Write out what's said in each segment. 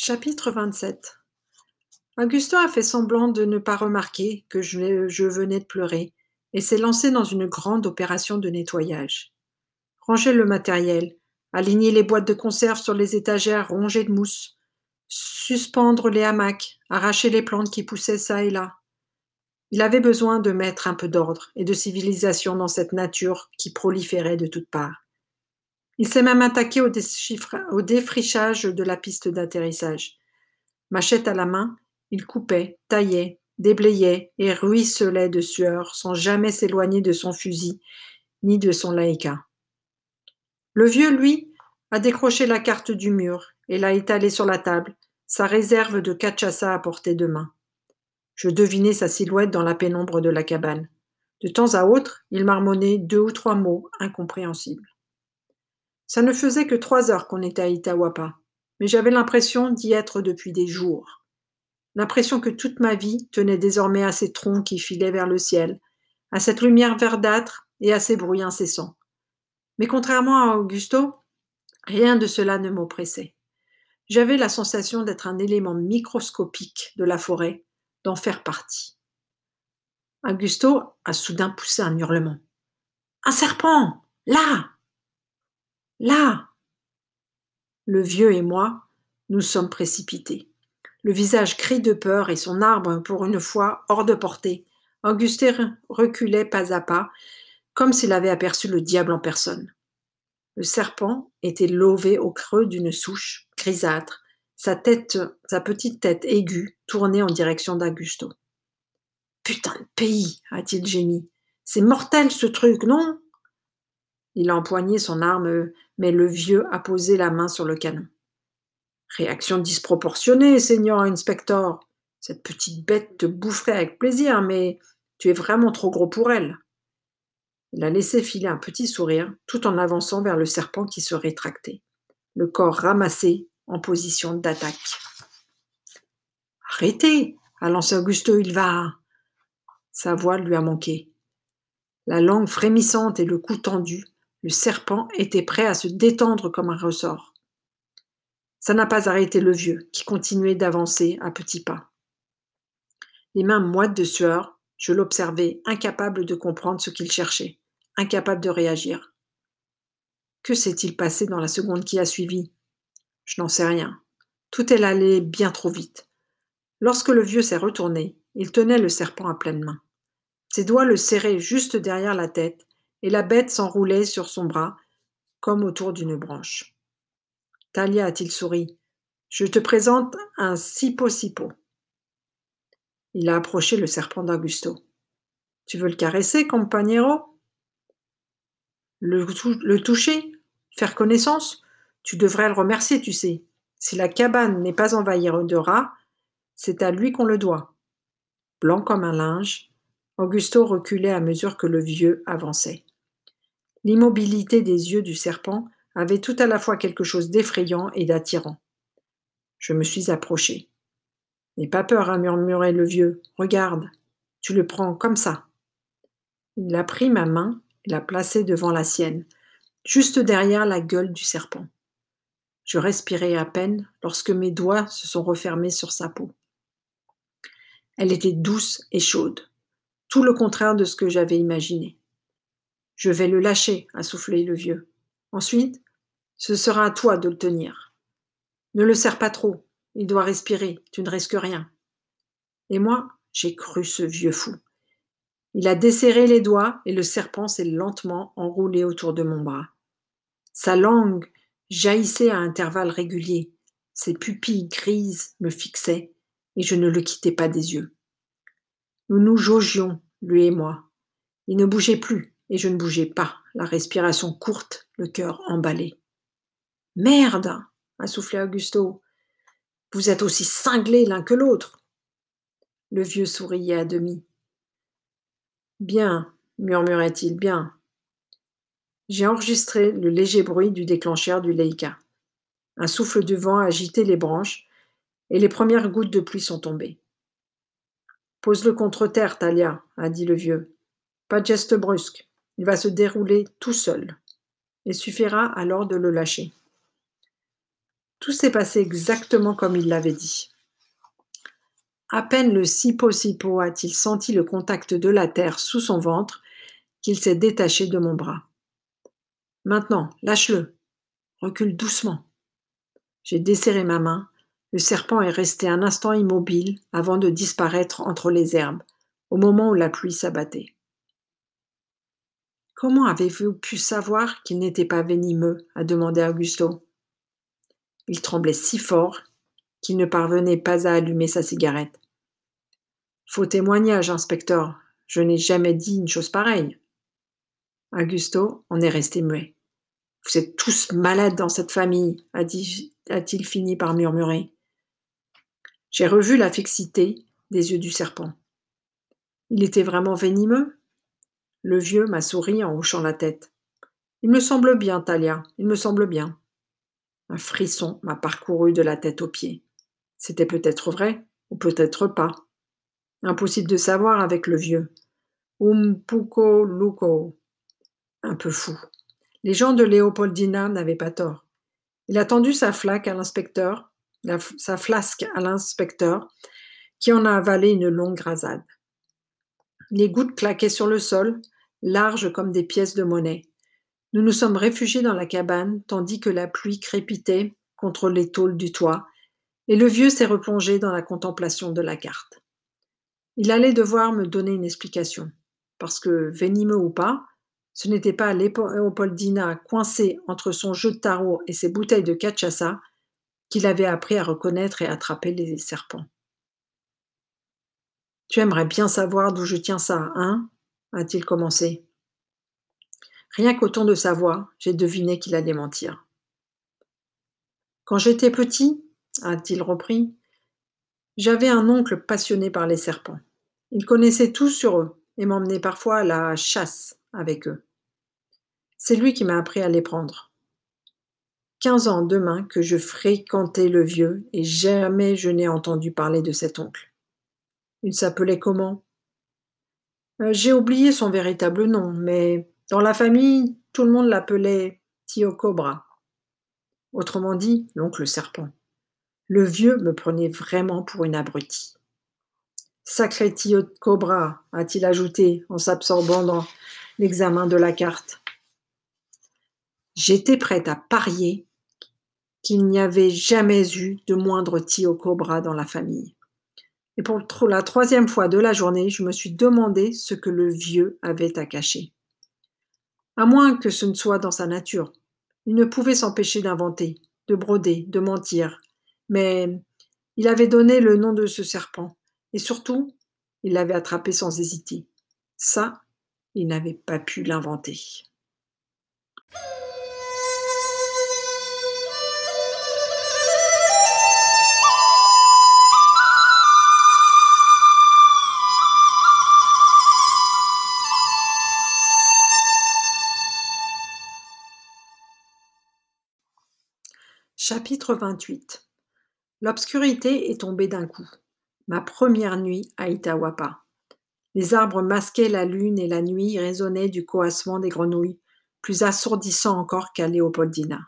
Chapitre 27 Augusto a fait semblant de ne pas remarquer que je, je venais de pleurer et s'est lancé dans une grande opération de nettoyage. Ranger le matériel, aligner les boîtes de conserve sur les étagères rongées de mousse, suspendre les hamacs, arracher les plantes qui poussaient çà et là. Il avait besoin de mettre un peu d'ordre et de civilisation dans cette nature qui proliférait de toutes parts. Il s'est même attaqué au, défrichage de la piste d'atterrissage. Machette à la main, il coupait, taillait, déblayait et ruisselait de sueur sans jamais s'éloigner de son fusil ni de son laïka. Le vieux, lui, a décroché la carte du mur et l'a étalée sur la table, sa réserve de cachaça à portée de main. Je devinais sa silhouette dans la pénombre de la cabane. De temps à autre, il marmonnait deux ou trois mots incompréhensibles. Ça ne faisait que trois heures qu'on était à Itawapa, mais j'avais l'impression d'y être depuis des jours. L'impression que toute ma vie tenait désormais à ces troncs qui filaient vers le ciel, à cette lumière verdâtre et à ces bruits incessants. Mais contrairement à Augusto, rien de cela ne m'oppressait. J'avais la sensation d'être un élément microscopique de la forêt, d'en faire partie. Augusto a soudain poussé un hurlement. Un serpent Là Là Le vieux et moi, nous sommes précipités. Le visage gris de peur et son arbre, pour une fois, hors de portée. Augustin reculait pas à pas, comme s'il avait aperçu le diable en personne. Le serpent était lové au creux d'une souche grisâtre, sa tête, sa petite tête aiguë tournée en direction d'Augusto. Putain de pays, a-t-il gémi. C'est mortel ce truc, non? Il a empoigné son arme mais le vieux a posé la main sur le canon. Réaction disproportionnée, Seigneur Inspector. Cette petite bête te boufferait avec plaisir, mais tu es vraiment trop gros pour elle. Il a laissé filer un petit sourire, tout en avançant vers le serpent qui se rétractait, le corps ramassé en position d'attaque. Arrêtez a lancé Augusto, il va. Sa voix lui a manqué. La langue frémissante et le cou tendu, le serpent était prêt à se détendre comme un ressort. Ça n'a pas arrêté le vieux, qui continuait d'avancer à petits pas. Les mains moites de sueur, je l'observais, incapable de comprendre ce qu'il cherchait, incapable de réagir. Que s'est-il passé dans la seconde qui a suivi? Je n'en sais rien. Tout est allé bien trop vite. Lorsque le vieux s'est retourné, il tenait le serpent à pleine main. Ses doigts le serraient juste derrière la tête, et la bête s'enroulait sur son bras, comme autour d'une branche. Talia a-t-il souri? Je te présente un sipo-sipo. Il a approché le serpent d'Augusto. Tu veux le caresser, compagnero le, le toucher? Faire connaissance? Tu devrais le remercier, tu sais. Si la cabane n'est pas envahie de rats, c'est à lui qu'on le doit. Blanc comme un linge, Augusto reculait à mesure que le vieux avançait. L'immobilité des yeux du serpent avait tout à la fois quelque chose d'effrayant et d'attirant. Je me suis approché. N'aie pas peur, a hein, murmuré le vieux. Regarde, tu le prends comme ça. Il a pris ma main et l'a placée devant la sienne, juste derrière la gueule du serpent. Je respirais à peine lorsque mes doigts se sont refermés sur sa peau. Elle était douce et chaude, tout le contraire de ce que j'avais imaginé. Je vais le lâcher, a soufflé le vieux. Ensuite, ce sera à toi de le tenir. Ne le serre pas trop, il doit respirer, tu ne risques rien. Et moi, j'ai cru ce vieux fou. Il a desserré les doigts et le serpent s'est lentement enroulé autour de mon bras. Sa langue jaillissait à intervalles réguliers. Ses pupilles grises me fixaient et je ne le quittais pas des yeux. Nous nous jaugions, lui et moi. Il ne bougeait plus, et je ne bougeais pas, la respiration courte, le cœur emballé. Merde a soufflé Augusto. Vous êtes aussi cinglés l'un que l'autre. Le vieux souriait à demi. Bien, murmurait-il, bien. J'ai enregistré le léger bruit du déclencheur du Leica. Un souffle de vent agitait les branches et les premières gouttes de pluie sont tombées. Pose-le contre terre, Talia, a dit le vieux. Pas de geste brusque. Il va se dérouler tout seul. Il suffira alors de le lâcher. Tout s'est passé exactement comme il l'avait dit. À peine le sipo-sipo a-t-il senti le contact de la terre sous son ventre qu'il s'est détaché de mon bras. Maintenant, lâche-le. Recule doucement. J'ai desserré ma main. Le serpent est resté un instant immobile avant de disparaître entre les herbes, au moment où la pluie s'abattait. Comment avez-vous pu savoir qu'il n'était pas venimeux? a demandé Augusto. Il tremblait si fort qu'il ne parvenait pas à allumer sa cigarette. Faux témoignage, inspecteur. Je n'ai jamais dit une chose pareille. Augusto en est resté muet. Vous êtes tous malades dans cette famille, a-t-il fini par murmurer. J'ai revu la fixité des yeux du serpent. Il était vraiment venimeux? Le vieux m'a souri en hochant la tête. Il me semble bien, Talia, il me semble bien. Un frisson m'a parcouru de la tête aux pieds. C'était peut-être vrai, ou peut-être pas. Impossible de savoir avec le vieux. Umpuko Luko. Un peu fou. Les gens de Léopoldina n'avaient pas tort. Il a tendu sa flaque à l'inspecteur, sa flasque à l'inspecteur, qui en a avalé une longue rasade. Les gouttes claquaient sur le sol, larges comme des pièces de monnaie. Nous nous sommes réfugiés dans la cabane, tandis que la pluie crépitait contre les tôles du toit, et le vieux s'est replongé dans la contemplation de la carte. Il allait devoir me donner une explication, parce que, venimeux ou pas, ce n'était pas Léopoldina coincée entre son jeu de tarot et ses bouteilles de cachaça qu'il avait appris à reconnaître et attraper les serpents. Tu aimerais bien savoir d'où je tiens ça, hein? a-t-il commencé. Rien qu'au ton de sa voix, j'ai deviné qu'il allait mentir. Quand j'étais petit, a-t-il repris, j'avais un oncle passionné par les serpents. Il connaissait tout sur eux et m'emmenait parfois à la chasse avec eux. C'est lui qui m'a appris à les prendre. Quinze ans demain que je fréquentais le vieux et jamais je n'ai entendu parler de cet oncle. Il s'appelait comment? Euh, J'ai oublié son véritable nom, mais dans la famille, tout le monde l'appelait Tio Cobra. Autrement dit, l'oncle serpent. Le vieux me prenait vraiment pour une abrutie. Sacré Tio Cobra, a-t-il ajouté en s'absorbant dans l'examen de la carte. J'étais prête à parier qu'il n'y avait jamais eu de moindre Tio Cobra dans la famille. Et pour la troisième fois de la journée, je me suis demandé ce que le vieux avait à cacher. À moins que ce ne soit dans sa nature. Il ne pouvait s'empêcher d'inventer, de broder, de mentir. Mais il avait donné le nom de ce serpent. Et surtout, il l'avait attrapé sans hésiter. Ça, il n'avait pas pu l'inventer. Chapitre 28 L'obscurité est tombée d'un coup. Ma première nuit à Itawapa. Les arbres masquaient la lune et la nuit résonnait du coassement des grenouilles, plus assourdissant encore qu'à Léopoldina.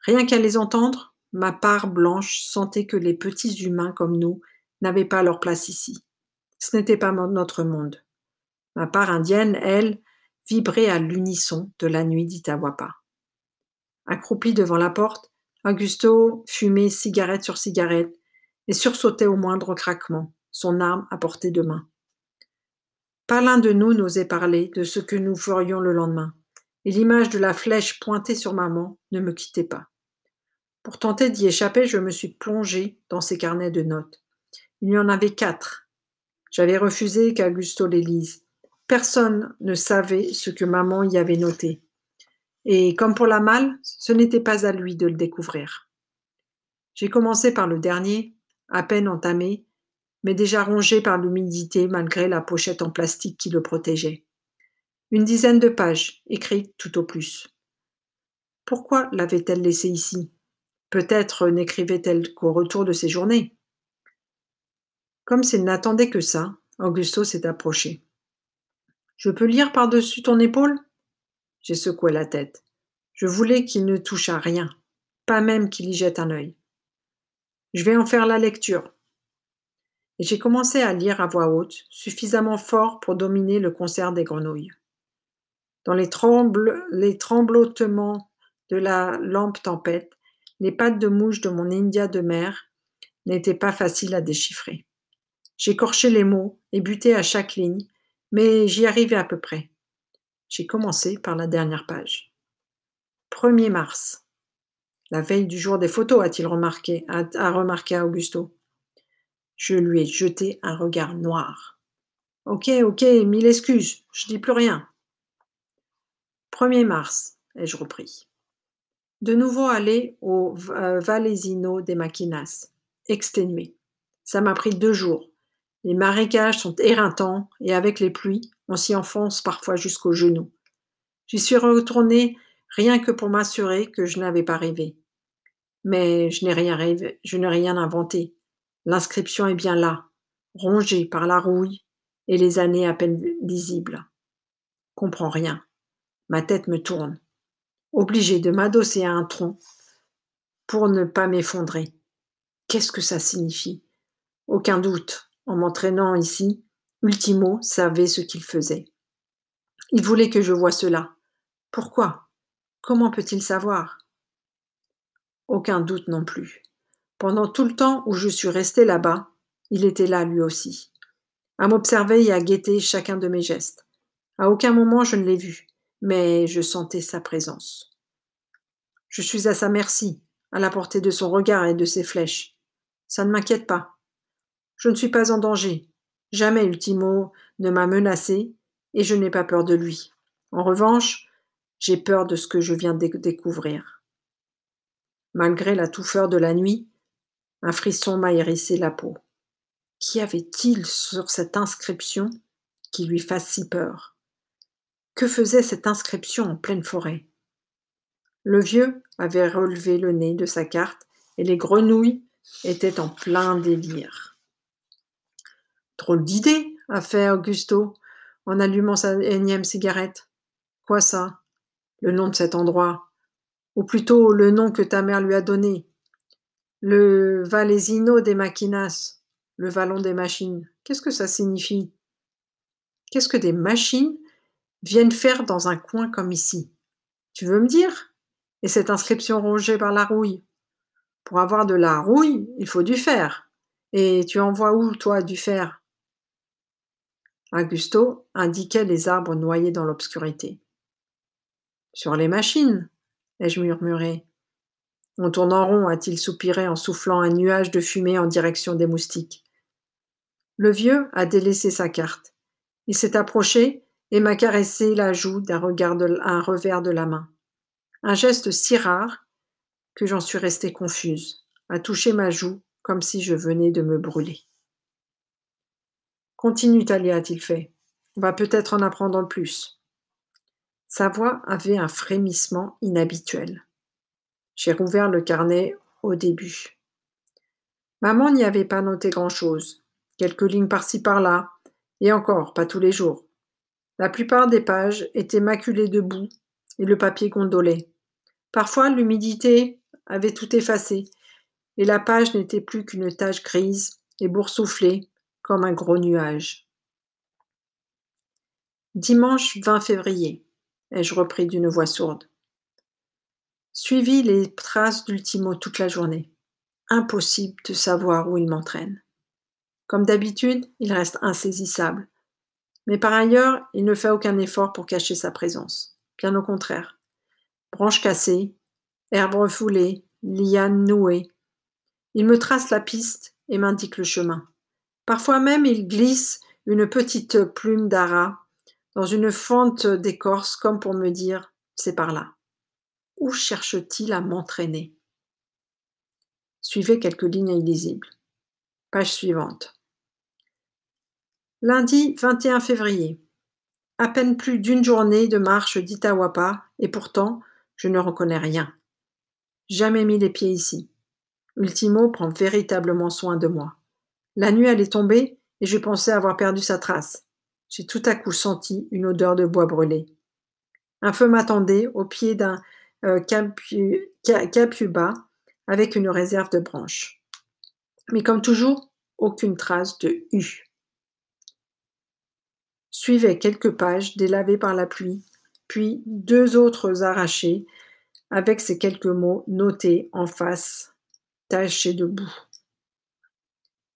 Rien qu'à les entendre, ma part blanche sentait que les petits humains comme nous n'avaient pas leur place ici. Ce n'était pas notre monde. Ma part indienne, elle, vibrait à l'unisson de la nuit d'Itawapa. Accroupie devant la porte, Augusto fumait cigarette sur cigarette et sursautait au moindre craquement, son arme à portée de main. Pas l'un de nous n'osait parler de ce que nous ferions le lendemain, et l'image de la flèche pointée sur maman ne me quittait pas. Pour tenter d'y échapper, je me suis plongé dans ses carnets de notes. Il y en avait quatre. J'avais refusé qu'Augusto les lise. Personne ne savait ce que maman y avait noté. Et comme pour la malle, ce n'était pas à lui de le découvrir. J'ai commencé par le dernier, à peine entamé, mais déjà rongé par l'humidité malgré la pochette en plastique qui le protégeait. Une dizaine de pages, écrites tout au plus. Pourquoi l'avait-elle laissé ici? Peut-être n'écrivait-elle qu'au retour de ses journées. Comme s'il n'attendait que ça, Augusto s'est approché. Je peux lire par-dessus ton épaule? J'ai secoué la tête. Je voulais qu'il ne touchât rien. pas même qu'il y jette un œil. Je vais en faire la lecture. Et j'ai commencé à lire à voix haute, suffisamment fort pour dominer le concert des grenouilles. Dans les, les tremblotements de la lampe tempête, les pattes de mouche de mon India de mer n'étaient pas faciles à déchiffrer. J'écorchais les mots et butais à chaque ligne, mais j'y arrivais à peu près. J'ai commencé par la dernière page. 1er mars. La veille du jour des photos, a-t-il remarqué, a, remarqué Augusto. Je lui ai jeté un regard noir. Ok, ok, mille excuses, je dis plus rien. 1er mars, ai-je repris. De nouveau allé au euh, Valesino des Maquinas, exténué. Ça m'a pris deux jours. Les marécages sont éreintants et avec les pluies, on s'y enfonce parfois jusqu'aux genoux. J'y suis retourné rien que pour m'assurer que je n'avais pas rêvé. Mais je n'ai rien rêvé, je n'ai rien inventé. L'inscription est bien là, rongée par la rouille et les années à peine lisibles. Comprends rien. Ma tête me tourne, obligé de m'adosser à un tronc pour ne pas m'effondrer. Qu'est-ce que ça signifie? Aucun doute. En m'entraînant ici, Ultimo savait ce qu'il faisait. Il voulait que je voie cela. Pourquoi? Comment peut-il savoir? Aucun doute non plus. Pendant tout le temps où je suis resté là-bas, il était là lui aussi, à m'observer et à guetter chacun de mes gestes. À aucun moment je ne l'ai vu, mais je sentais sa présence. Je suis à sa merci, à la portée de son regard et de ses flèches. Ça ne m'inquiète pas. Je ne suis pas en danger. Jamais Ultimo ne m'a menacé et je n'ai pas peur de lui. En revanche, j'ai peur de ce que je viens de découvrir. Malgré la touffeur de la nuit, un frisson m'a hérissé la peau. Qu'y avait-il sur cette inscription qui lui fasse si peur? Que faisait cette inscription en pleine forêt? Le vieux avait relevé le nez de sa carte et les grenouilles étaient en plein délire. Drôle d'idée, a fait Augusto en allumant sa énième cigarette. Quoi ça? Le nom de cet endroit. Ou plutôt le nom que ta mère lui a donné. Le Valesino des Maquinas, le vallon des machines. Qu'est-ce que ça signifie? Qu'est-ce que des machines viennent faire dans un coin comme ici? Tu veux me dire? Et cette inscription rongée par la rouille Pour avoir de la rouille, il faut du fer. Et tu envoies où, toi, du fer? Augusto indiquait les arbres noyés dans l'obscurité. Sur les machines, ai-je murmuré. On tourne en rond, a-t-il soupiré en soufflant un nuage de fumée en direction des moustiques. Le vieux a délaissé sa carte. Il s'est approché et m'a caressé la joue d'un revers de la main. Un geste si rare que j'en suis restée confuse, à toucher ma joue comme si je venais de me brûler. Continue, Talia, a-t-il fait. On va peut-être en apprendre plus. Sa voix avait un frémissement inhabituel. J'ai rouvert le carnet au début. Maman n'y avait pas noté grand-chose. Quelques lignes par-ci par-là, et encore, pas tous les jours. La plupart des pages étaient maculées de boue et le papier gondolait. Parfois, l'humidité avait tout effacé, et la page n'était plus qu'une tache grise et boursouflée comme un gros nuage. Dimanche 20 février, ai-je repris d'une voix sourde. Suivi les traces d'Ultimo toute la journée. Impossible de savoir où il m'entraîne. Comme d'habitude, il reste insaisissable. Mais par ailleurs, il ne fait aucun effort pour cacher sa présence. Bien au contraire. Branches cassées, herbes refoulées, lianes nouées. Il me trace la piste et m'indique le chemin. Parfois même il glisse une petite plume d'ara dans une fente d'écorce comme pour me dire c'est par là. Où cherche-t-il à m'entraîner? Suivez quelques lignes illisibles. Page suivante. Lundi 21 février. À peine plus d'une journée de marche d'Itawapa, et pourtant je ne reconnais rien. Jamais mis les pieds ici. Ultimo prend véritablement soin de moi. La nuit allait tomber et je pensais avoir perdu sa trace. J'ai tout à coup senti une odeur de bois brûlé. Un feu m'attendait au pied d'un euh, Capuba avec une réserve de branches. Mais comme toujours, aucune trace de U. Suivaient quelques pages délavées par la pluie, puis deux autres arrachées avec ces quelques mots notés en face, tachés de boue.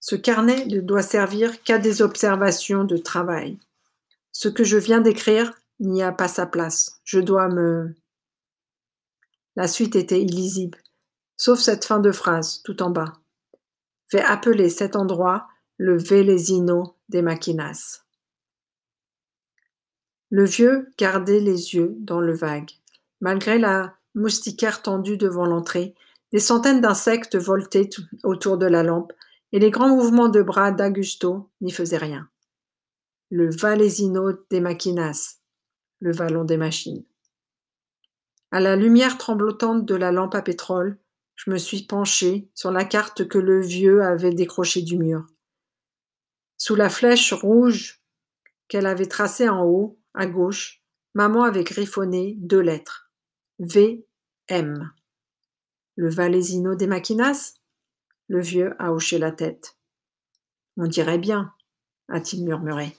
Ce carnet ne doit servir qu'à des observations de travail. Ce que je viens d'écrire n'y a pas sa place. Je dois me... La suite était illisible, sauf cette fin de phrase, tout en bas. Fait appeler cet endroit le Velesino des Maquinas. Le vieux gardait les yeux dans le vague. Malgré la moustiquaire tendue devant l'entrée, des centaines d'insectes voltaient autour de la lampe, et les grands mouvements de bras d'Augusto n'y faisaient rien. Le Valesino des Maquinas, le vallon des machines. À la lumière tremblotante de la lampe à pétrole, je me suis penché sur la carte que le vieux avait décrochée du mur. Sous la flèche rouge qu'elle avait tracée en haut, à gauche, maman avait griffonné deux lettres. V. M. Le Valesino des Maquinas? Le vieux a hoché la tête. On dirait bien, a-t-il murmuré.